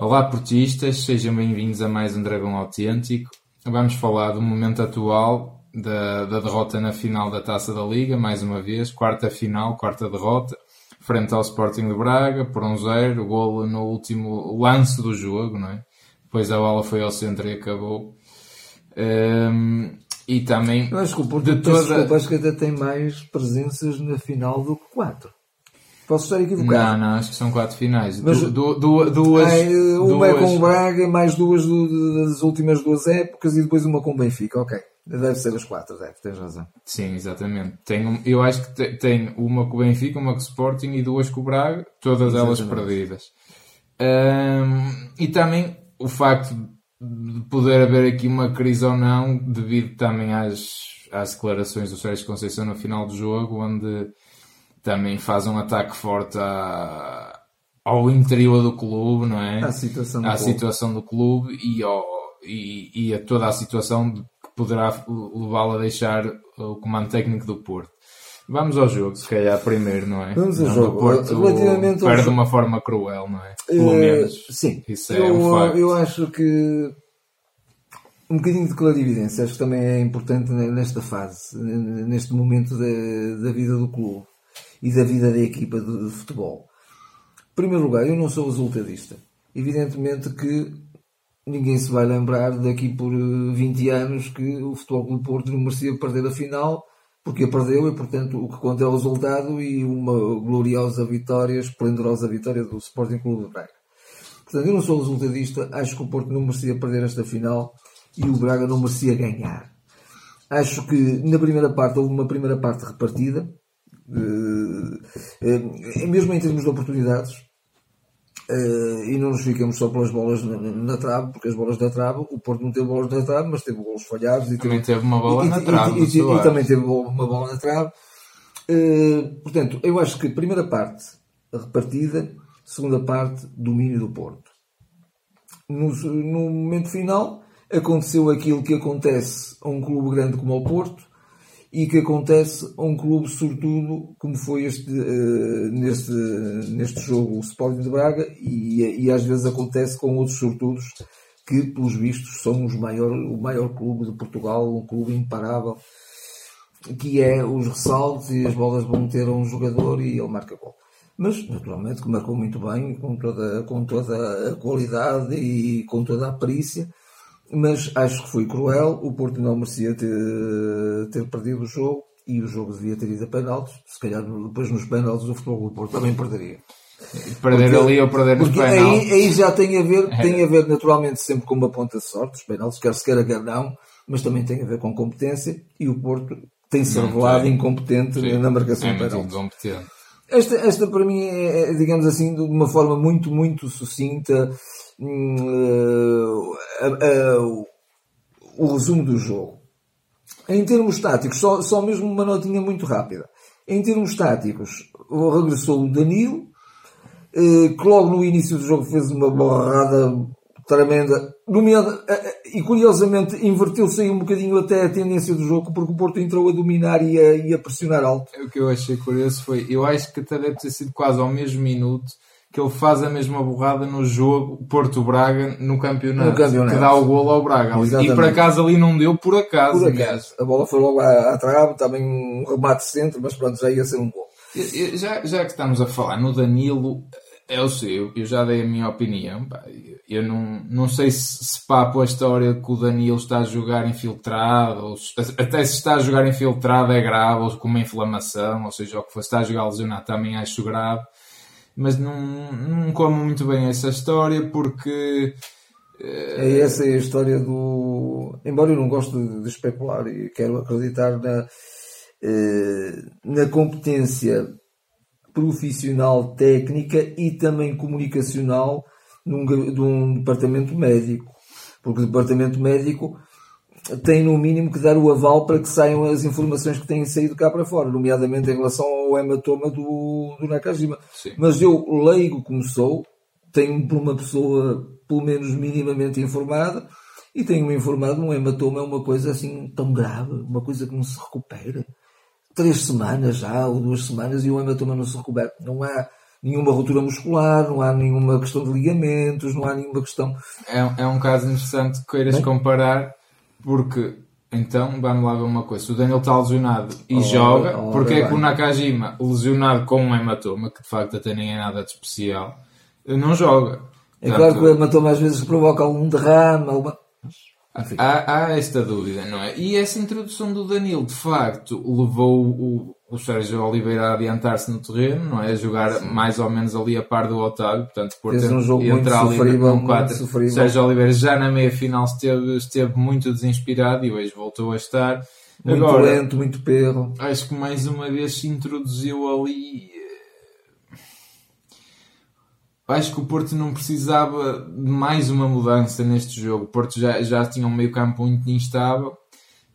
Olá, portistas, sejam bem-vindos a mais um Dragão Autêntico. Vamos falar do momento atual da, da derrota na final da Taça da Liga, mais uma vez, quarta final, quarta derrota, frente ao Sporting de Braga, por um zero, golo no último lance do jogo, não é? Depois a bola foi ao centro e acabou. Um, e também. O Porto, de toda... desculpa, acho que até tem mais presenças na final do que quatro. Posso estar equivocado? Não, não, acho que são quatro finais. Mas, du, du, duas, ai, uma duas... é com o Braga, mais duas do, das últimas duas épocas e depois uma com o Benfica. Ok. Deve ser as quatro, deve, tens razão. Sim, exatamente. Tem, eu acho que tem uma com o Benfica, uma com o Sporting e duas com o Braga, todas exatamente. elas perdidas. E também o facto de poder haver aqui uma crise ou não, devido também às, às declarações do Sérgio Conceição no final do jogo, onde também faz um ataque forte à, ao interior do clube, não é? À situação do, à clube. Situação do clube e, ao, e, e a toda a situação que poderá levá-lo a deixar o comando técnico do Porto. Vamos ao jogo, se calhar primeiro, não é? Vamos ao não, jogo. Porto Relativamente perde de uma forma cruel, não é? Pelo uh, menos. Sim. Isso é eu, um facto. eu acho que um bocadinho de clarividência, acho que também é importante nesta fase, neste momento da, da vida do clube e da vida da equipa de, futebol. Em primeiro lugar, eu não sou resultadista. Evidentemente que ninguém se vai lembrar daqui por 20 anos que o Futebol Clube Porto não merecia perder a final, porque a perdeu e, portanto, o que conta é o resultado e uma gloriosa vitória, esplendorosa vitória do Sporting Clube de Braga. Portanto, eu não sou resultadista, acho que o Porto não merecia perder esta final e o Braga não merecia ganhar. Acho que na primeira parte houve uma primeira parte repartida, mesmo em termos de oportunidades, e não nos ficamos só pelas bolas na, na, trave, porque as bolas da trave, o Porto não teve bolas na trave, mas teve golos falhados. E também teve, uma bola e, na trave. E, e, e, também teve uma bola na trave. Portanto, eu acho que primeira parte repartida, segunda parte domínio do Porto. No, no momento final, aconteceu aquilo que acontece a um clube grande como o Porto, e que acontece a um clube sortudo como foi este, uh, neste, neste jogo o Sporting de Braga e, e às vezes acontece com outros sortudos que pelos vistos são os maior, o maior clube de Portugal, um clube imparável que é os ressaltos e as bolas vão ter a um jogador e ele marca gol. Mas, naturalmente, que marcou muito bem, com toda, com toda a qualidade e com toda a perícia mas acho que foi cruel. O Porto não merecia ter, ter perdido o jogo e o jogo devia ter ido a penaltis. Se calhar depois nos penaltis o futebol do Porto também perderia. Perder porque, ali ou perder nos penaltis. Aí, aí, já tem a ver, tem a ver naturalmente sempre com uma ponta de sorte, os penaltis, quer se queira, quer não, mas também tem a ver com competência e o Porto tem-se revelado incompetente Sim. na marcação é de penaltis. Esta, esta para mim é, é, digamos assim, de uma forma muito, muito sucinta, uh, uh, o resumo do jogo. Em termos táticos, só, só mesmo uma notinha muito rápida. Em termos táticos, regressou o Danilo, uh, que logo no início do jogo fez uma borrada tremenda, nomeada, e curiosamente inverteu-se aí um bocadinho até a tendência do jogo, porque o Porto entrou a dominar e a, e a pressionar alto. O que eu achei curioso foi, eu acho que até deve ter sido quase ao mesmo minuto que ele faz a mesma borrada no jogo Porto-Braga no campeonato, no campeonato, que dá o golo ao Braga. Exatamente. E por acaso ali não deu, por acaso. Por acaso. A bola foi logo à, à trave, também um remate centro, mas pronto, já ia ser um gol. Já, já que estamos a falar no Danilo, eu sei, eu, eu já dei a minha opinião. Eu não, não sei se, se papo a história que o Danilo está a jogar infiltrado, ou se, até se está a jogar infiltrado é grave, ou com uma inflamação, ou seja, o que for, se está a jogar lesionado também acho grave mas não, não como muito bem essa história porque. É essa é a história do. Embora eu não goste de especular e quero acreditar na, eh, na competência profissional, técnica e também comunicacional num, de um departamento médico. Porque o departamento médico tem no mínimo que dar o aval para que saiam as informações que têm saído cá para fora, nomeadamente em relação ao hematoma do, do Nakajima. Sim. Mas eu, leigo como sou, tenho por uma pessoa pelo menos minimamente informada e tenho-me informado um hematoma é uma coisa assim tão grave, uma coisa que não se recupera. Três semanas já, ou duas semanas, e o hematoma não se recupera. Não há, nenhuma ruptura muscular, não há nenhuma questão de ligamentos, não há nenhuma questão. É, é um caso interessante que queiras Bem? comparar, porque então vamos lá ver uma coisa: se o Daniel está lesionado e joga, porque é que o Nakajima, lesionado com um hematoma, que de facto até nem é nada de especial, não joga. É Portanto, claro que o hematoma às vezes provoca algum derrame, alguma. Há, há, esta dúvida, não é? E essa introdução do Danilo, de facto, levou o, o Sérgio Oliveira a adiantar-se no terreno, não é? A jogar Sim. mais ou menos ali a par do Otávio, portanto, por ter um jogo muito sofrível, no 4. O Sérgio Oliveira já na meia final esteve, esteve muito desinspirado e hoje voltou a estar. Muito Agora, lento, muito perro. Acho que mais uma vez se introduziu ali acho que o Porto não precisava de mais uma mudança neste jogo. O Porto já, já tinha um meio campo muito instável.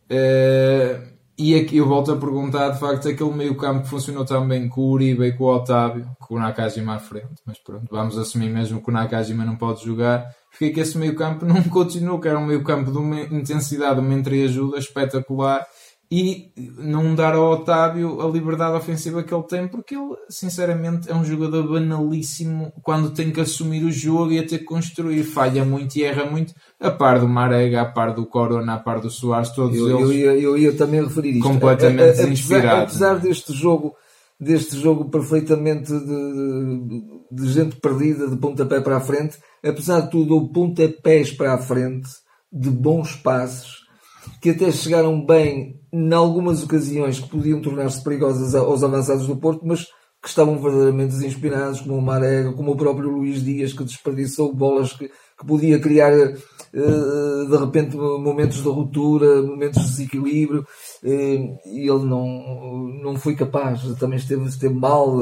Uh, e aqui eu volto a perguntar, de facto, aquele meio campo que funcionou também com o Uribe e com o Otávio, com o Nakajima à frente. Mas pronto, vamos assumir mesmo que o Nakajima não pode jogar. Fiquei que esse meio campo não continuou, que era um meio campo de uma intensidade, uma entreajuda espetacular e não dar ao Otávio a liberdade ofensiva que ele tem, porque ele, sinceramente, é um jogador banalíssimo quando tem que assumir o jogo e a ter que construir. Falha muito e erra muito, a par do Marega, a par do Corona, a par do Soares, todos eu, eles. Eu ia, eu ia também referir isto. Completamente desinspirados. Apesar, apesar deste jogo deste jogo perfeitamente de, de, gente perdida de pontapé para a frente, apesar de tudo, o pontapés para a frente, de bons passos, que até chegaram bem em algumas ocasiões que podiam tornar-se perigosas aos avançados do Porto, mas que estavam verdadeiramente desinspirados, como o Marega, como o próprio Luís Dias, que desperdiçou bolas que, que podia criar uh, de repente momentos de ruptura, momentos de desequilíbrio, uh, e ele não, não foi capaz, também esteve, esteve mal.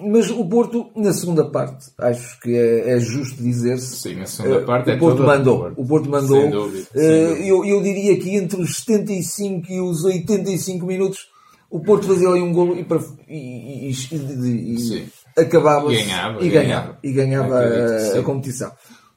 Mas o Porto, na segunda parte, acho que é, é justo dizer-se. Sim, na segunda parte o é Porto mandou. Porto. O Porto mandou. Sem dúvida, sem dúvida. Eu, eu diria que entre os 75 e os 85 minutos o Porto fazia ali um golo e, e, e, e acabava e ganhava, e ganhava, e ganhava a, a, competição.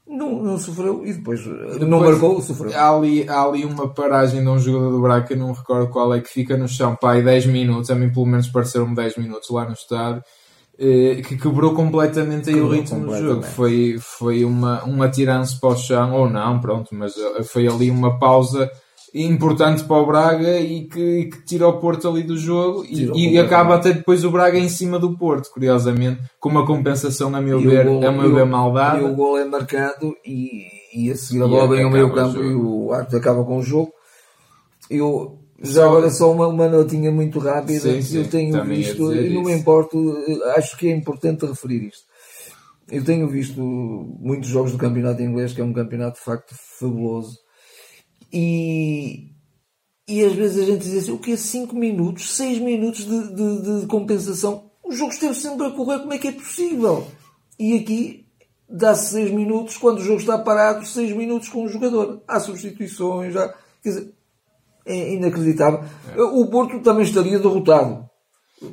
Não, não sofreu e depois, depois não marcou, sofreu. Há ali, há ali uma paragem de um jogador do Braga, não recordo qual é, que fica no chão, pá, aí 10 minutos, a mim pelo menos pareceram 10 minutos lá no estádio eh, que quebrou completamente aí o ritmo do jogo. Foi, foi uma, um atiranço para o chão, ou não, pronto, mas eh, foi ali uma pausa importante para o Braga e que, que tira o Porto ali do jogo e, e acaba até depois o Braga em cima do Porto, curiosamente, com uma compensação, a meu e ver, gol, a meu ver mal dada. E o gol é marcado e, e a seguir a bola vem ao meio campo e o árbitro acaba com o jogo. Eu, já agora só uma, uma notinha muito rápida. Sim, sim, eu tenho visto, e não me importo, acho que é importante referir isto. Eu tenho visto muitos jogos do campeonato inglês, que é um campeonato de facto fabuloso. E, e às vezes a gente diz assim, o que é 5 minutos, 6 minutos de, de, de, compensação? O jogo esteve sempre a correr, como é que é possível? E aqui dá-se 6 minutos, quando o jogo está parado, 6 minutos com o jogador. Há substituições, já, quer dizer, é inacreditável. O Porto também estaria derrotado.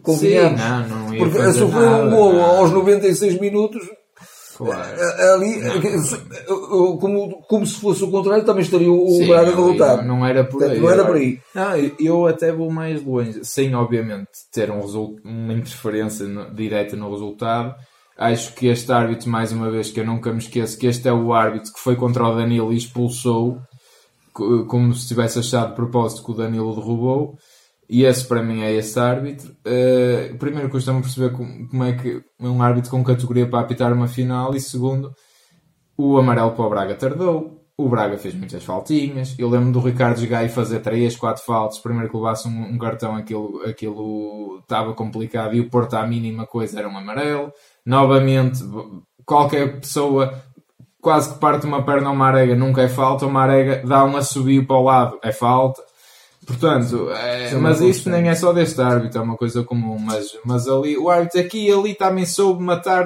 Convenhamos. Sim, não, não ia Porque a sofrer um gol aos 96 minutos. Claro. Ali, como, como se fosse o contrário, também estaria o Sim, Braga derrotado. Não, não, era por aí. Não era por aí. Não, eu até vou mais longe, sem obviamente ter um uma interferência no, direta no resultado. Acho que este árbitro, mais uma vez, que eu nunca me esqueço, que este é o árbitro que foi contra o Danilo e expulsou como se tivesse achado de propósito que o Danilo derrubou. E esse para mim é esse árbitro. Uh, primeiro custa-me perceber como, como, é que um árbitro com categoria para apitar uma final e segundo, o amarelo para o Braga tardou. O Braga fez muitas faltinhas. Eu lembro do Ricardo Gai fazer 3, 4 faltas. Primeiro que levasse um, um, cartão, aquilo, aquilo estava complicado e o Porto à mínima coisa era um amarelo. Novamente, qualquer pessoa quase que parte uma perna ao Marega, nunca é falta, o Marega dá um assobio para o lado, é falta. Portanto, é, mas isto nem é só deste árbitro, é uma coisa comum. Mas, mas ali, o árbitro aqui e ali também soube matar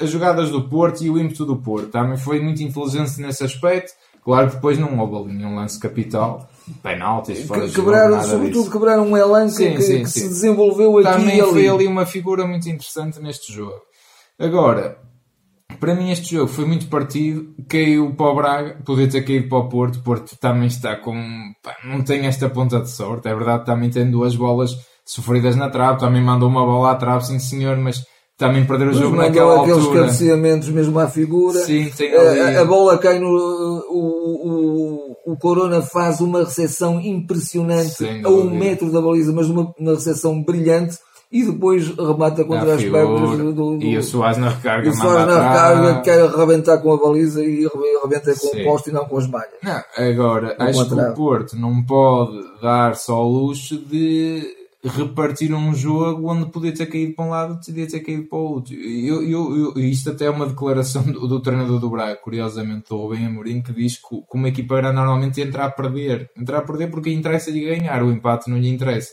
as jogadas do Porto e o ímpeto do Porto. Também foi muito inteligente nesse aspecto. Claro que depois não houve ali nenhum lance capital, penaltis, fora que, quebraram, Sobretudo disso. quebraram um elan sim, que, sim, que sim. se desenvolveu aqui Também e ali. foi ali uma figura muito interessante neste jogo. Agora, para mim este jogo foi muito partido, caiu para o Braga, podia ter caído para o Porto, Porto também está com, pá, não tem esta ponta de sorte, é verdade, também tem duas bolas sofridas na trave, também mandou uma bola à trave, sim senhor, mas também perder o jogo Mas naquela mandou aqueles altura. cabeceamentos mesmo à figura. Sim, tem A- ali- a, a bola cai no. O, o, o Corona faz uma recepção impressionante a um metro da baliza, mas uma, uma recepção brilhante e depois remata contra à as pernas do, do, e o Soares na recarga e o Soares na recarga quer arrebentar com a baliza e arre- arrebenta com Sim. o poste e não com as malhas. Não, agora, Não acho que o Porto não pode dar-se ao luxo de repartir um jogo onde podia ter caído para um lado e podia ter caído para o outro. Eu, eu, eu- isto até é uma declaração do, do treinador do Braga, curiosamente, do Rubem Amorim, que diz que, que uma equipa era normalmente entrar a perder. Entrar a perder porque interessa-lhe ganhar, o empate não lhe interessa.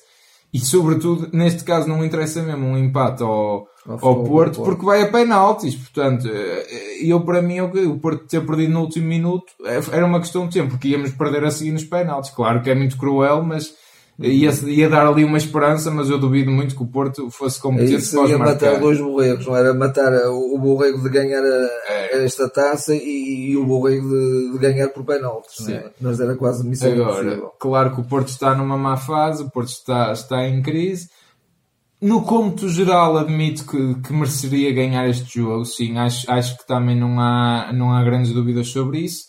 E sobretudo, neste caso, não interessa mesmo um empate ao, Ao Porto, porque vai a penaltis. Portanto, eh, eu para mim, o Porto ter perdido no último minuto eh, era uma questão de tempo, porque íamos perder a seguir nos penaltis. Claro que é muito cruel, mas ia, ia dar ali uma esperança, mas eu duvido muito que o Porto fosse competente para os seria matar dois borregos, não era matar o, o borrego de ganhar a- É. esta taça e, e o borrego de, de ganhar por penaltis, é? Sim. Mas era quase missão Agora, impossível. claro que o Porto está numa má fase, o Porto está, está em crise. No cômputo geral, admito que, que mereceria ganhar este jogo, sim, acho, acho que também não há, não há grandes dúvidas sobre isso.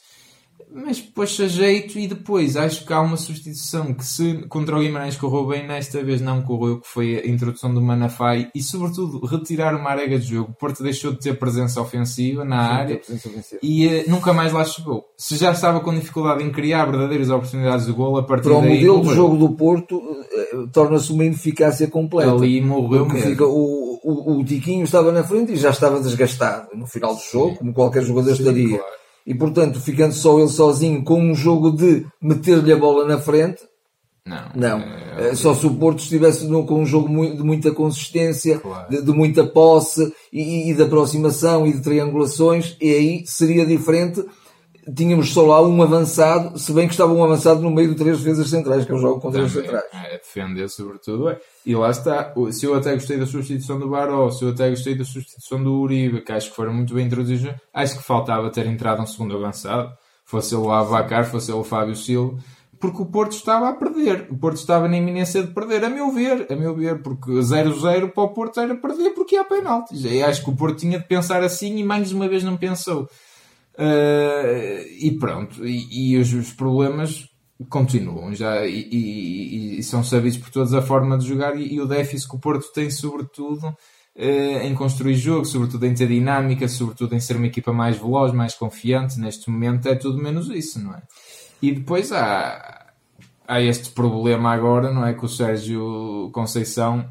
Mas depois a jeito e depois acho que há uma substituição que se contra o Guimarães correu bem, nesta vez não correu, que foi a introdução do Manafai e sobretudo retirar uma arega de jogo. O Porto deixou de ter presença ofensiva na área e eh, nunca mais lá chegou. Se já estava com dificuldade em criar verdadeiras oportunidades de gol, a partir Para o daí modelo de morreu. jogo do Porto, eh, torna-se uma ineficácia completa. ali morreu mesmo. fica, o, o, o Tiquinho estava na frente e já estava desgastado no final do jogo, como qualquer jogador estaria. claro. E portanto, ficando só ele sozinho com um jogo de meter-lhe a bola na frente, Não, Não, É, Eh, só se o Porto estivesse com um jogo de muita consistência, Claro. de, de muita posse e, e de aproximação e de triangulações, e aí seria diferente. Tínhamos só lá um avançado, se bem que estava um avançado no meio de três defesas centrais, que é o jogo com três centrais. é, defender sobretudo. é. E lá está. Se eu até gostei da substituição do Baró, se eu até gostei da substituição do Uribe, que acho que foram muito bem introduzidos, acho que faltava ter entrado um segundo avançado. Fosse ele o Avacar, fosse ele o Fábio Silva. Porque o Porto estava a perder. O Porto estava na iminência de perder, a meu ver. A meu ver, porque 0-0 para o Porto era perder porque há penaltis. E acho que o Porto tinha de pensar assim e mais uma vez não pensou. Uh, e pronto, e, e os, os problemas continuam já e, e- e são sabidos por todos a forma de jogar e, o déficit que o Porto tem sobretudo uh, em construir jogo, sobretudo em ter dinâmica, sobretudo em ser uma equipa mais veloz, mais confiante, neste momento é tudo menos isso, não é? E depois há, há este problema agora, não é? Que o Sérgio Conceição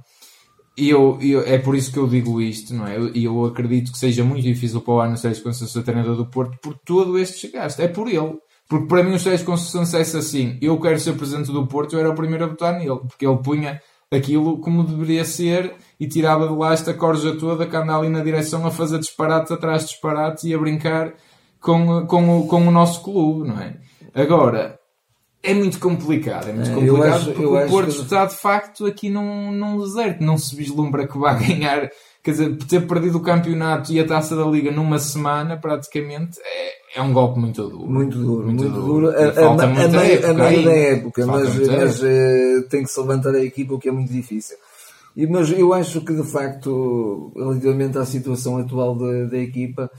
e eu, eu- é por isso que eu digo isto, não é? E eu, acredito que seja muito difícil para o Arno Sérgio Conceição ser treinador do Porto por todo este desgaste. É por ele. Porque para mim o Sérgio Conceição dissesse assim, eu quero ser presidente do Porto, eu era o primeiro a votar nele. Porque ele punha aquilo como deveria ser e tirava de lá esta corja toda que anda ali na direção a fazer disparates atrás de disparates e a brincar com, com, o, com o nosso clube, não é? Agora, é muito complicado, é muito É, eu complicado acho- porque eu o acho Porto que- está de facto aqui num, num deserto, não se vislumbra que vai ganhar, quer dizer, ter perdido o campeonato e a taça da liga numa semana praticamente é, é um golpe muito duro. Muito duro, muito, Muito duro. duro. A, falta a, muita a época meio da época, mas, mas eh, tem que se levantar a equipa, o que é muito difícil. E, mas eu acho que, de facto, relativamente à situação atual da, da equipa,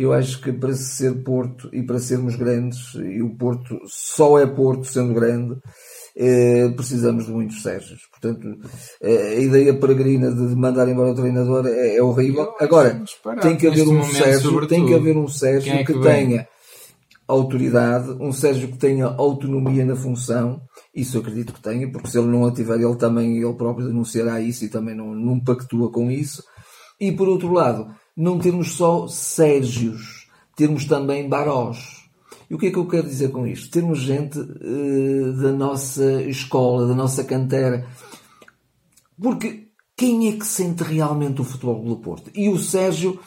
eu acho que para ser Porto e para sermos grandes, e o Porto só é Porto sendo grande, eh, precisamos de muitos Sérgios. Portanto, eh, a ideia peregrina de mandar embora o treinador é, é horrível. Agora, disparate tem que haver um Sérgio, tem que haver um Sérgio é que, que tenha autoridade, um Sérgio que tenha autonomia na função, isso eu acredito que tenha, porque se ele não a tiver, ele também, ele próprio denunciará isso e também não, não pactua com isso. E por outro lado, não termos só Sérgios, termos também Barós. E o que é que eu quero dizer com isto? Termos gente eh, da nossa escola, da nossa cantera. Porque quem é que sente realmente o futebol do Porto? E o Sérgio,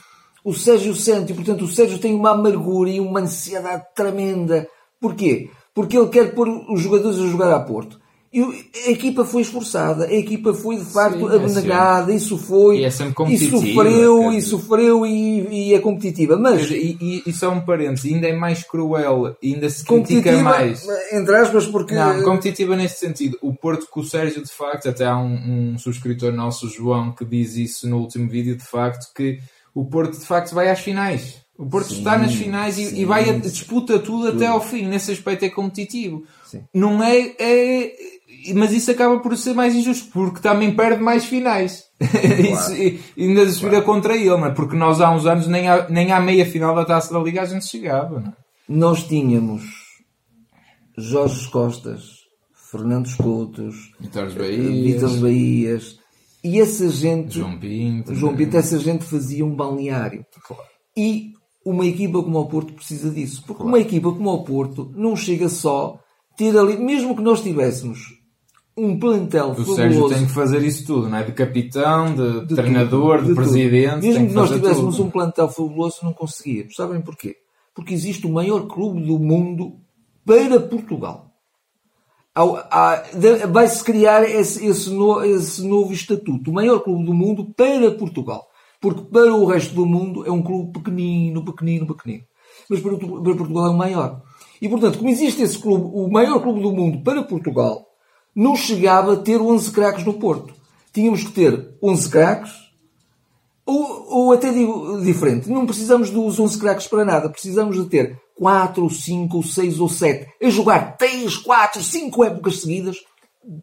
o Sérgio sente, e portanto o Sérgio tem uma amargura e uma ansiedade tremenda. Porquê? Porque ele quer pôr os jogadores a jogar a Porto. E a equipa foi esforçada, a equipa foi de facto Sim, é abnegada, isso foi. E é sempre e sofreu, e sofreu e, e é competitiva. Mas E, e, e só um parênteses, ainda é mais cruel, ainda se critica mais. entre aspas, porque. Não, competitiva neste sentido. O Porto com o Sérgio, de facto, até há um, um subscritor nosso, João, que diz isso no último vídeo, de facto, que o Porto, de facto, vai às finais. O Porto Sim, está nas finais e, sim, e vai a, disputa tudo, até ao fim. Nesse aspecto é competitivo. Sim. Não é, é... Mas isso acaba por ser mais injusto, porque também perde mais finais. isso, e, ainda se vira contra ele, não é? Porque nós há uns anos nem à, nem à meia final da Taça da Liga a gente chegava, não é? Nós tínhamos Jorge Costas, Fernandos Coutos, Vitórios Vitor Bahias, Bahias, e essa gente, João Pinto. João Pinto, essa gente fazia um balneário. Claro. E uma equipa como o Porto precisa disso. Porque uma equipa como o Porto não chega só ter ali, mesmo que nós tivéssemos um plantel O fabuloso. Sérgio tem que fazer isso tudo, não é? De capitão, de, de treinador, tudo, de, tudo. presidente. Mesmo tem que nós tivéssemos tudo. um plantel fabuloso, não conseguíamos. Sabem porquê? Porque existe o maior clube do mundo para Portugal. De- Vai-se criar esse, esse no- esse novo estatuto. O maior clube do mundo para Portugal. Porque para o resto do mundo é um clube pequenino, pequenino, pequenino. Mas para, para Portugal é o maior. E portanto, como existe esse clube, o maior clube do mundo para Portugal, não chegava a ter 11 craques no Porto. Tínhamos que ter 11 craques, ou, ou até digo diferente, não precisamos dos 11 craques para nada, precisamos de ter 4, 5, 6 ou 7 a jogar 3, 4, 5 épocas seguidas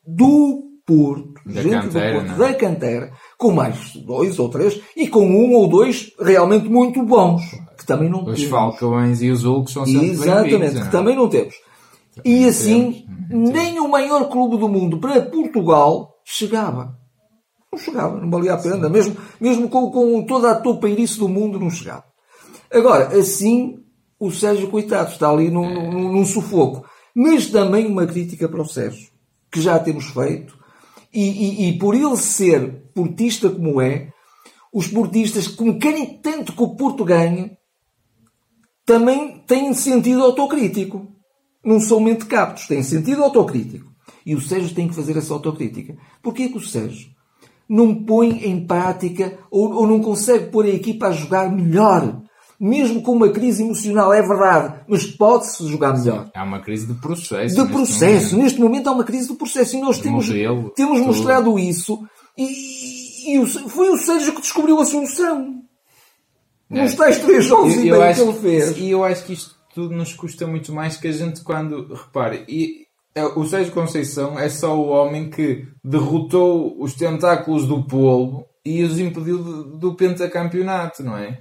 do Porto, Da gente cantera, do Porto, é? da cantera, com mais dois ou três e com um ou dois realmente muito bons, que também não Os temos. Falcões e os Hulks são sempre Exatamente, que é? também não temos. E assim, nem o maior clube do mundo para Portugal chegava. Não chegava, não valia a pena. Mesmo, mesmo com, com toda a topeirice do mundo, não chegava. Agora, assim, o Sérgio, coitado, está ali num, num, num sufoco. Mas também uma crítica para o Sérgio, que já temos feito. E, e- e por ele ser portista como é, os portistas, como querem tanto que o Porto ganhe, também têm sentido autocrítico. Não são mentecaptos, têm sentido autocrítico. E o Sérgio tem que fazer essa autocrítica. Porquê que o Sérgio não põe em prática ou, ou não consegue pôr a equipa a jogar melhor? Mesmo com uma crise emocional, é verdade, mas pode-se jogar melhor. Há uma crise de processo. De neste processo. momento. Neste momento há uma crise de processo e nós De temos, modelo, temos tudo. mostrado isso e, e o- foi o Sérgio que descobriu a solução. É. Nos tais três jogos Eu- e meio que ele fez. E eu acho que isto tudo nos custa muito mais que a gente quando. Repare, e, é, o Sérgio Conceição é só o homem que derrotou os tentáculos do polvo e os impediu do pentacampeonato, não é?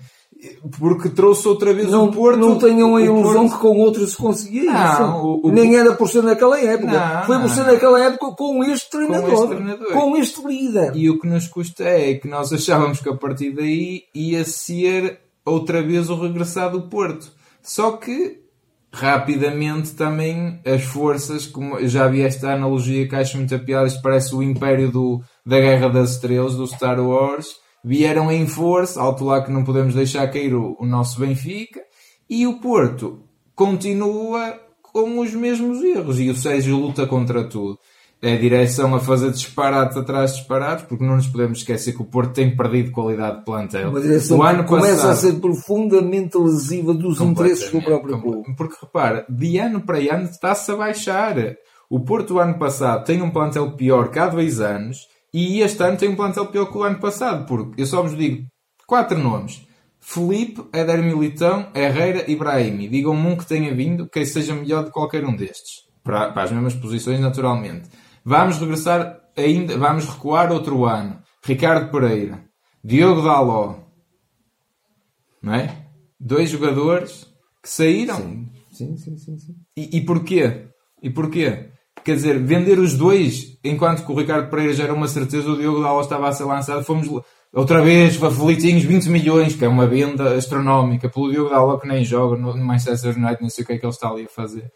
Porque trouxe outra vez Não, o Porto. não tenham a ilusão Porto- que com outros se conseguia Não, o- o- Nem era por ser naquela época. Não, Foi por ser naquela época com este treinador. este treinador. Com este líder. E o que nos custa é que nós achávamos que a partir daí ia ser outra vez o regressar do Porto. Só que rapidamente também as forças, como já havia esta analogia que acho muito a piada, isto parece o império do, da Guerra das Estrelas, do Star Wars, vieram em força, alto lá que não podemos deixar cair o, o nosso Benfica, e o Porto continua com os mesmos erros, e o Sérgio luta contra tudo. É a direção a fazer disparates atrás de disparates, porque não nos podemos esquecer que o Porto tem perdido qualidade de plantel. Uma direção o ano que começa passado, a ser profundamente lesiva dos interesses do próprio clube. Porque repara, de ano para ano está-se a baixar. O Porto, o ano passado, tem um plantel pior que há dois anos e este ano tem um plantel pior que o ano passado. Porque eu só vos digo quatro nomes: Felipe, Éder Militão, Herrera e Brahimi. Digam-me um que tenha vindo que seja melhor de qualquer um destes. Para, para as mesmas posições, naturalmente. Vamos regressar ainda, vamos recuar outro ano. Ricardo Pereira, Diogo Daló, não é? Dois jogadores que saíram. Sim, sim, sim, sim. E, e porquê? E porquê? Quer dizer, vender os dois, enquanto que o Ricardo Pereira já era uma certeza, o Diogo Dallas estava a ser lançado, fomos outra vez, favoritinhos, 20 milhões, que é uma venda astronómica, pelo Diogo Dallas que nem joga no Manchester United, não sei o que é que ele está ali a fazer.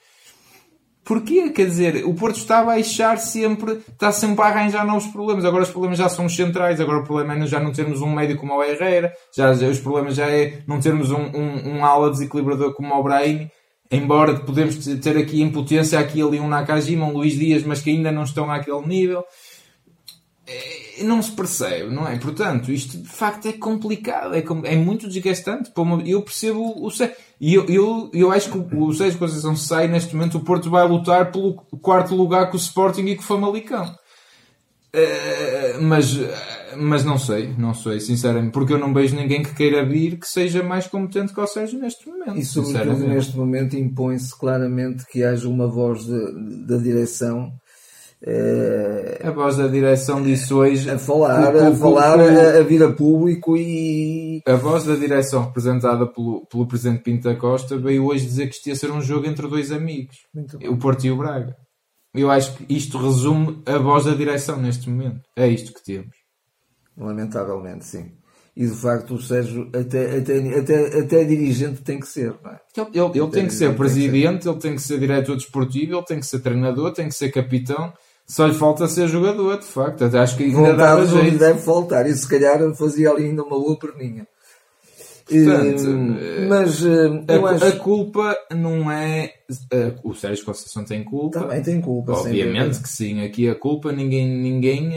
Porquê? Quer dizer, o Porto está a baixar sempre, está sempre a arranjar novos problemas. Agora os problemas já são os centrais, agora o problema é já não termos um médio como o Herrera, já, já- os problemas já é não termos um, um, um ala desequilibrador como o Brahim. embora podemos ter aqui em potência aqui ali um Nakajima, um Luís Dias, mas que ainda não estão àquele nível. É, não se percebe, não é? Portanto, isto de facto é complicado, é, é muito desgastante. Eu percebo o e eu, eu, eu acho que o Sérgio Conceição sai neste momento, o Porto vai lutar pelo quarto lugar com o Sporting e com o Famalicão. Uh, mas, mas não sei, não sei, sinceramente, porque eu não vejo ninguém que queira vir que seja mais competente que o Sérgio neste momento. E sobretudo neste momento impõe-se claramente que haja uma voz da direção a voz da direção disse hoje a falar, a, falar a, a, vir a público e a voz da direção representada pelo, pelo presidente Pinto da Costa veio hoje dizer que isto ia ser um jogo entre dois amigos, o Porto e o Braga. Eu acho que isto resume a voz da direção neste momento. É isto que temos. Lamentavelmente, sim. E de facto o Sérgio, até, até, até, até dirigente tem que ser. É? Ele, ele, ele tem que ser presidente, que ser. ele tem que ser diretor desportivo, ele tem que ser treinador, tem que ser capitão só lhe falta ser jogador, de facto. Até acho que ainda Vontade dava jeito. deve faltar. E se calhar fazia ali ainda uma boa perninha. Portanto, uh, mas uh, a, acho... a, culpa não é. Uh, o Sérgio Conceição tem culpa. Também tem culpa. Obviamente que sim. Aqui a culpa ninguém, ninguém,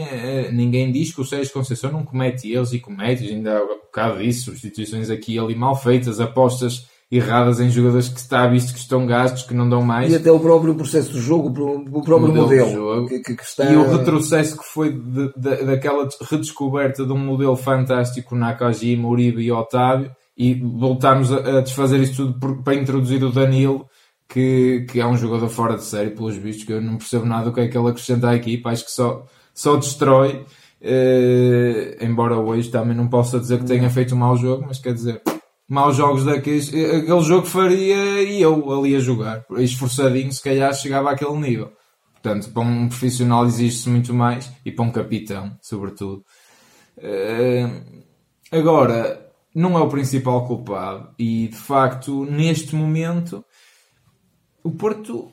ninguém diz que o Sérgio Conceição não comete erros e comete. Ainda há um bocado disso. Substituições aqui e ali mal feitas, apostas erradas em jogadores que está visto que estão gastos, que não dão mais. E até o próprio processo do jogo, o próprio modelo. modelo que, que, está... E o retrocesso que foi de, de, daquela redescoberta de um modelo fantástico Nakajima, Uribe e Otávio, e voltarmos a, a desfazer isso tudo por, para introduzir o Danilo, que, que é um jogador fora de série, pelos vistos, que eu não percebo nada do que é que ele acrescenta à equipa, acho que só, só destrói. Uh, embora hoje também não possa dizer que tenha feito um mau jogo, mas quer dizer, maus jogos daqueles, aquele jogo faria e eu ali a jogar, esforçadinho, se calhar chegava àquele nível. Portanto, para um profissional existe-se muito mais e para um capitão, sobretudo. Uh, agora, não é o principal culpado e de facto, neste momento, o Porto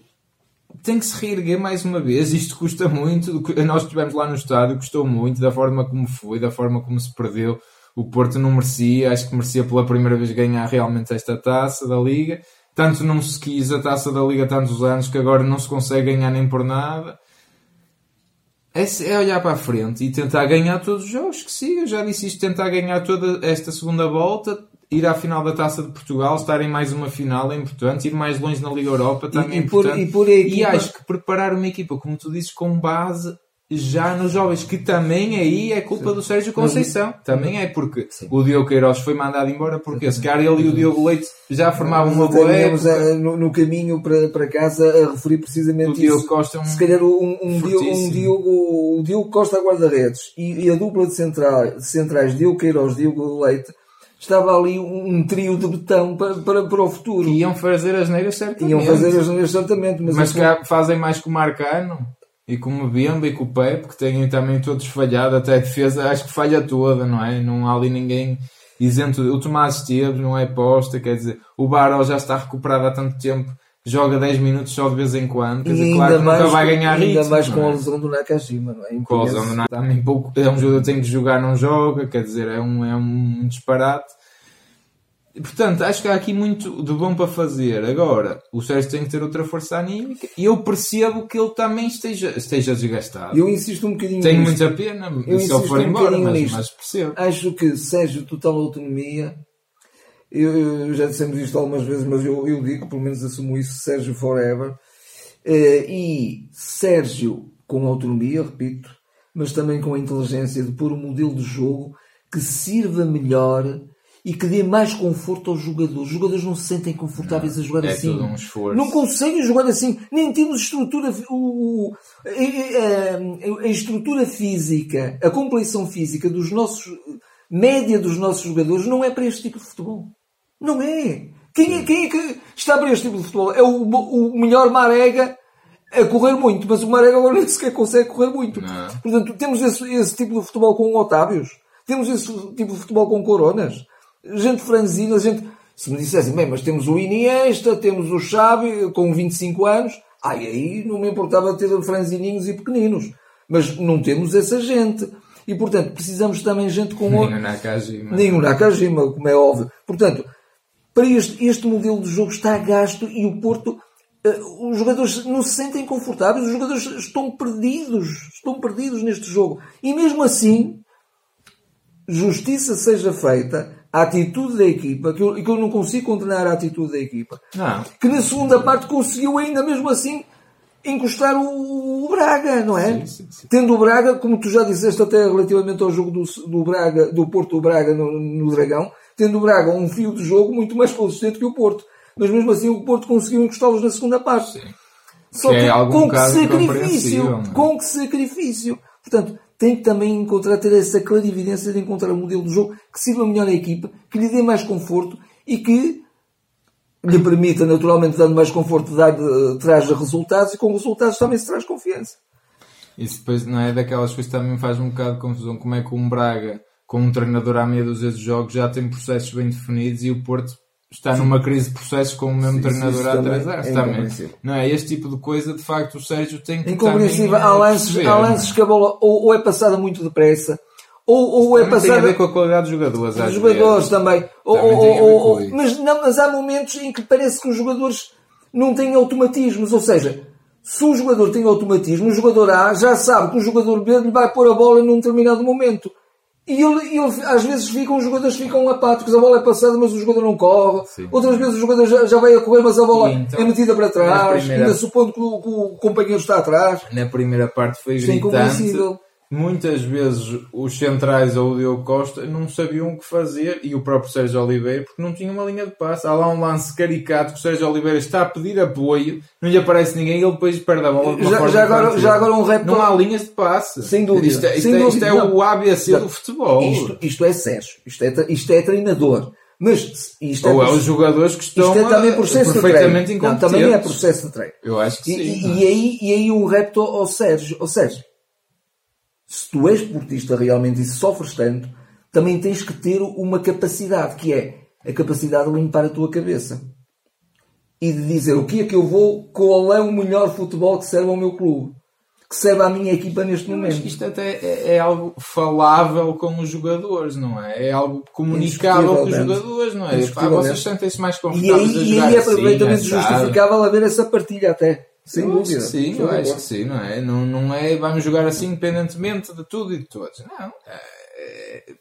tem que se reerguer mais uma vez. Isto custa muito. Nós estivemos lá no estádio, custou muito, da forma como foi, da forma como se perdeu o Porto não merecia, acho que merecia pela primeira vez ganhar realmente esta taça da Liga. Tanto não se quis a taça da Liga tantos anos que agora não se consegue ganhar nem por nada. É, é olhar para a frente e tentar ganhar todos os jogos que siga. Já disse isto, tentar ganhar toda esta segunda volta, ir à final da Taça de Portugal, estar em mais uma final é importante, ir mais longe na Liga Europa também e, é importante. e, por equipa... e acho que preparar uma equipa, como tu dizes, com base já nos jovens, que também aí é culpa Sim. do Sérgio Conceição. Também é porque Sim. o Diogo Queiroz foi mandado embora porque se calhar ele e o Diogo Leite já formavam uma boa época. Eh, no, no, caminho para, para casa a referir precisamente o Diogo Costa é um se calhar um, um, Diogo, um Diogo, o Diogo Costa guarda-redes e, e, a dupla de, central, de centrais Diogo Queiroz Diogo Leite estava ali um trio de betão para, para, para o futuro. Que iam fazer as neiras certamente. Iam fazer as neiras certamente. Mas, mas que fazem mais que o Marcano e com o Bemba e com o Pepe, que têm também todos falhado, até a defesa acho que falha toda, não é? Não há ali ninguém isento. O Tomás Esteves não é posta, quer dizer, o Baró já está recuperado há tanto tempo, joga 10 minutos só de vez em quando, quer dizer, claro que nunca vai ganhar ainda ritmo. Ainda mais com a é? lesão do Nakajima, não é? Com a lesão do Nakajima, também pouco, é um jogador que tem que jogar, não joga, quer dizer, é um, é um disparate. Portanto, acho que há aqui muito de bom para fazer. Agora, o Sérgio tem que ter outra força anímica e eu percebo que ele também esteja, esteja desgastado. Eu insisto um bocadinho Tenho nisto. muita pena eu se ele for um embora, mas, mas, percebo. Acho que Sérgio, total autonomia. Eu, já dissemos isto algumas vezes, mas eu, eu digo, pelo menos assumo isso, Sérgio Forever. Uh, e Sérgio com autonomia, repito, mas também com a inteligência de pôr um modelo de jogo que sirva melhor e que dê mais conforto aos jogadores. Os jogadores não se sentem confortáveis não, a jogar é assim. Tudo um esforço. Não conseguem jogar assim. Nem temos estrutura, o, a, a, a, estrutura física, a compleição física dos nossos, média dos nossos jogadores não é para este tipo de futebol. Não é. Quem é, quem é que está para este tipo de futebol? É o, o melhor Marega a correr muito, mas o Marega agora nem sequer consegue correr muito. Não. Portanto, temos esse, esse tipo de futebol com Otávios. Temos esse tipo de futebol com Coronas gente franzina, gente. Se me dissessem, bem, mas temos o Iniesta, temos o Xavi com 25 anos, ai, aí não me importava ter franzininhos e pequeninos. Mas não temos essa gente. E, portanto, precisamos também gente com... O Nakajima. O Nakajima, como é óbvio. Portanto, para este, este modelo de jogo está gasto e o Porto, uh, os jogadores não se sentem confortáveis, os jogadores estão perdidos, estão perdidos neste jogo. E mesmo assim, justiça seja feita à atitude da equipa, que eu, que eu não consigo condenar a atitude da equipa, não. que na segunda parte conseguiu ainda mesmo assim encostar o, o Braga, não é? Sim, sim, sim. Tendo o Braga, como tu já disseste até relativamente ao jogo do, do Braga, do Porto Braga no, no Dragão, tendo o Braga um fio de jogo muito mais consistente que o Porto. Mas mesmo assim o Porto conseguiu encostá-los na segunda parte. Só Que que, é com que sacrifício, é? com que sacrifício. Portanto, tem que também encontrar, ter essa clarividência de encontrar um modelo de jogo que sirva melhor à equipa, que lhe dê mais conforto e que lhe permita, naturalmente, dando mais conforto, dar, eh, traz resultados e com resultados também se traz confiança. Isso depois não é daquelas coisas que também faz um bocado de confusão. Como é que um Braga, com um treinador à meia dúzia de jogos, já tem processos bem definidos e o Porto está numa crise de processos com o mesmo Sim, treinador isso há também três anos. é também. incompreensível. Não é? Este tipo de coisa, de facto, o Sérgio tem que Incompreensível. Há lances, há lances que a bola ou, ou é passada muito depressa, ou, ou é Também tem a passada. ver com a qualidade dos jogadores. Os jogadores também. Ou- ou- a mas, não, mas há momentos em que parece que os jogadores não têm automatismos. Ou seja, se o jogador tem automatismo, o jogador A já sabe que o jogador B lhe vai pôr a bola num determinado momento. E ele, ele- às vezes ficam, os jogadores ficam apáticos, a bola é passada, mas o jogador não corre. Sim. Outras vezes o jogador já, já vai a correr, mas a bola E então, é metida para na trás, primeira- ainda supondo que o, que o companheiro está atrás. Na primeira parte foi é gritante. incompreensível. Muitas vezes os centrais ou o Diogo Costa não sabiam o que fazer e o próprio Sérgio Oliveira porque não tinha uma linha de passe. Há lá um lance caricato que o Sérgio Oliveira está a pedir apoio, não lhe aparece ninguém e ele depois perde a bola. de Já- já agora- infantil. já agora um rap- Não há linhas de passe. Sem dúvida. Isto é, isto Sem é- isto é Não. o ABC do futebol. Isto, isto é Sérgio, isto é, isto é treinador. Mas isto Ou é os jogadores que estão isto é também processo de perfeitamente treino. Não, também é processo de treino. Eu acho que E, sim. e- e aí, e aí um repto ao Sérgio. Ao Sérgio, se tu és portista realmente e sofres tanto, também tens que ter uma capacidade, que é a capacidade de limpar a tua cabeça. E de dizer o que é que eu vou, qual é o melhor futebol que serve ao meu clube. Que serve à minha equipa neste Mas momento. isto até é, é algo falável com os jogadores, não é? É algo comunicável com os jogadores, não é? Pá, vocês sentem-se mais E confortáveis aí, a e jogar aí é assim, perfeitamente assado. justificável haver essa partilha até. Sem Eu dúvida. que sim, eu acho que sim, não é? Não, não é vamos jogar assim independentemente de tudo e de todos. Não. É-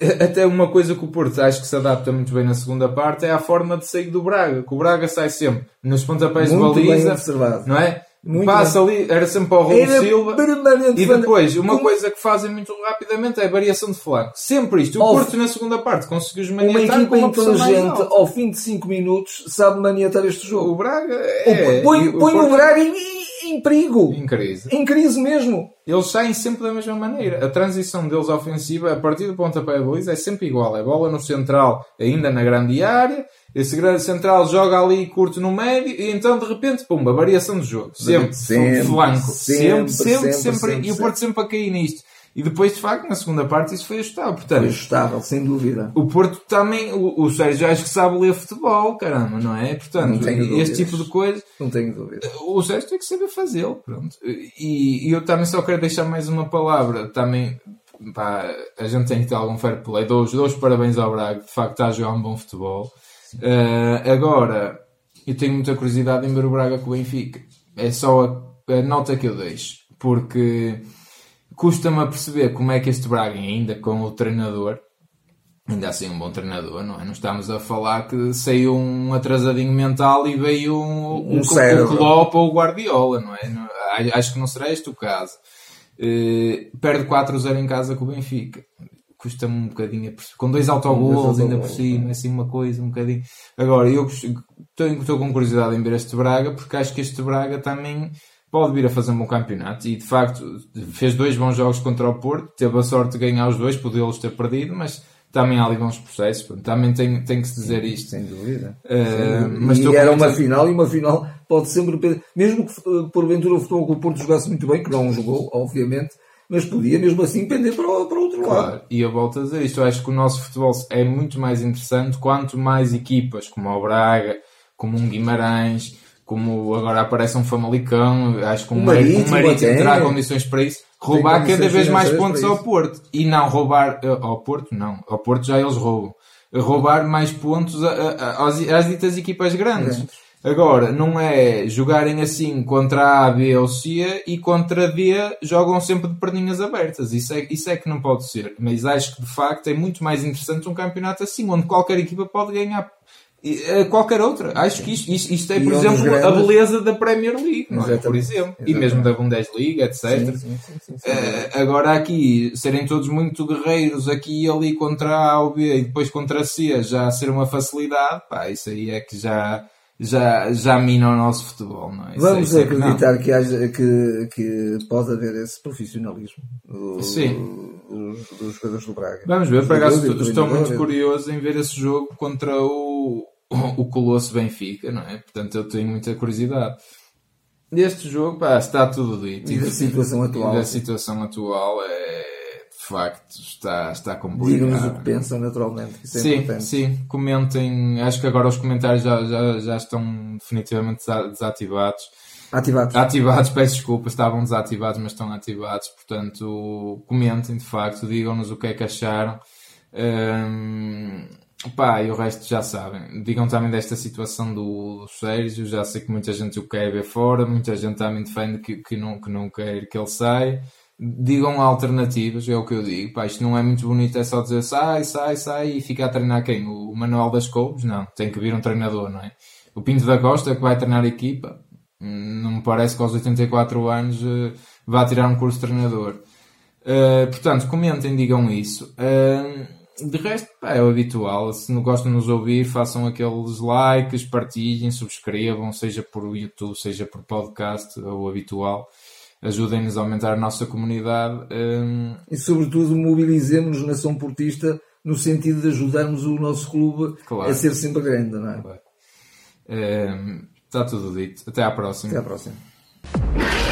é- até uma coisa que o Porto acho que se adapta muito bem na segunda parte é a forma de sair do Braga. Que o Braga sai sempre nos pontapés Muito de baliza, não é? Muito Passa ali, era sempre ao Raul Era Silva. E depois, uma coisa que fazem muito rapidamente é a variação de flanco. Sempre isto. O Ao- Porto na segunda parte conseguiu Uma equipa com uma mais inteligente, ao fim de 5 minutos, sabe maniatar este O jogo. Braga é... põe e põe o, Porto Braga em, em- em perigo. em crise. Em crise mesmo. Eles saem sempre da mesma maneira. A transição deles ofensiva, a partir do pontapé de baliza, é sempre igual. É bola no central, ainda na grande área. Esse grande central joga ali curto no médio e então de repente, pumba, variação de jogo. Sempre, Sempre, flanco. sempre, Sempre, sempre, sempre, sempre. sempre, E o Porto sempre a cair nisto. E depois, de facto, na segunda parte isso foi. Foi Portanto, ajustável, sem dúvida. o Porto também, o, o Sérgio acho que sabe ler futebol, caramba, não é? Não Portanto, tenho este dúvidas. tipo de coisa, Não tenho dúvida. o Sérgio tem que saber fazê-lo, pronto. E, e eu também só quero deixar mais uma palavra, também, pá, a gente tem que ter algum fair play, dou os dois parabéns ao Braga, de facto está a jogar um bom futebol. Eh, agora, eu tenho muita curiosidade em ver o Braga com o Benfica. É só a, a nota que eu deixo, porque custa-me a perceber como é que este Braga, ainda com o treinador, ainda assim um bom treinador, não é? Não estamos a falar que saiu um atrasadinho mental e veio um, Um um, Klopp ou o Guardiola, não é? Acho que não será este o caso. Eh, perde 4-0 em casa com o Benfica. Custa-me um bocadinho a perceber. Com dois autogolos ainda por cima, assim uma coisa, um bocadinho. Agora, eu estou com curiosidade em ver este Braga, porque acho que este Braga também pode vir a fazer um bom campeonato. E de facto, fez dois bons jogos contra o Porto, teve a sorte de ganhar os dois, podia-los ter perdido, mas também há ali bons processos. Também tem, tem que se dizer isto. Sem dúvida. Eh, Sem dúvida. mas e era com uma final e uma final pode sempre. Mesmo que eh, porventura o futebol Clube do Porto jogasse muito bem, que não jogou, obviamente, mas podia mesmo assim pender para, o- para o outro lado. Claro, e eu volto a dizer isto, eu acho que o nosso futebol é muito mais interessante quanto mais equipas, como o Braga, como um Guimarães, como agora aparece um Famalicão, acho que um Um Marítimo, Marítimo terá condições para isso, roubar cada vez mais pontos ao. Porto. E não roubar eh, ao Porto, não. Ao Porto já eles roubam. roubar mais pontos a, a, às, às ditas equipas grandes. Agora, não é jogarem assim contra A, B ou C e contra D jogam sempre de perninhas abertas. Isso é, isso é que não pode ser. Mas acho que de facto é muito mais interessante um campeonato assim, onde qualquer equipa pode ganhar qualquer outra. Acho que isto, isto, é, por exemplo, grandes... a beleza da Premier League, não é? por exemplo. Exatamente. E mesmo da Bundesliga, etc. Sim, sim, sim, uh, agora aqui, serem todos muito guerreiros aqui e ali contra A ou B e depois contra C, já ser uma facilidade, pá, isso aí é que já já, já mina o nosso futebol, não é? Vamos sei, acreditar que, que, haja, que, que pode haver esse profissionalismo do, Sim. Dos, dos jogadores do Braga. Vamos ver, por acaso estou muito curioso em ver esse jogo contra o, o Colosso Benfica, não é? Portanto, eu tenho muita curiosidade. Deste jogo, pá, está tudo dito. E da situação atual. E da situação atual é facto está, está complicado. Digam-nos o que pensam, naturalmente. É sim, importante. sim, comentem. Acho que agora os comentários já, já, já estão definitivamente desativados. Ativados. Ativados, peço desculpa, estavam desativados, mas estão ativados. Portanto, comentem de facto, digam-nos o que é que acharam. Um, pá, e o resto já sabem. Digam também desta situação do, do Sérgio. Já sei que muita gente o quer ver fora, muita gente também defende que, que, não, que não quer que ele saia digam alternativas, é o que eu digo. Pá, isto não é muito bonito, é só dizer sai, sai, sai e ficar a treinar quem? O Manuel das Couves? Não, tem que vir um treinador, não é? O Pinto da Costa que vai treinar a equipa, não me parece que aos 84 anos uh, vá tirar um curso de treinador. Uh, portanto, comentem, digam isso. Uh, de resto, pá, é o habitual. Se não gostam de nos ouvir, façam aqueles likes, partilhem, subscrevam, seja por YouTube, seja por podcast, ou o habitual ajudem-nos a aumentar a nossa comunidade. Um... E, sobretudo, mobilizemos-nos na São Portista no sentido de ajudarmos o nosso clube claro. a ser sempre grande, não é? Claro. Está tudo dito. Até à próxima. Até à próxima.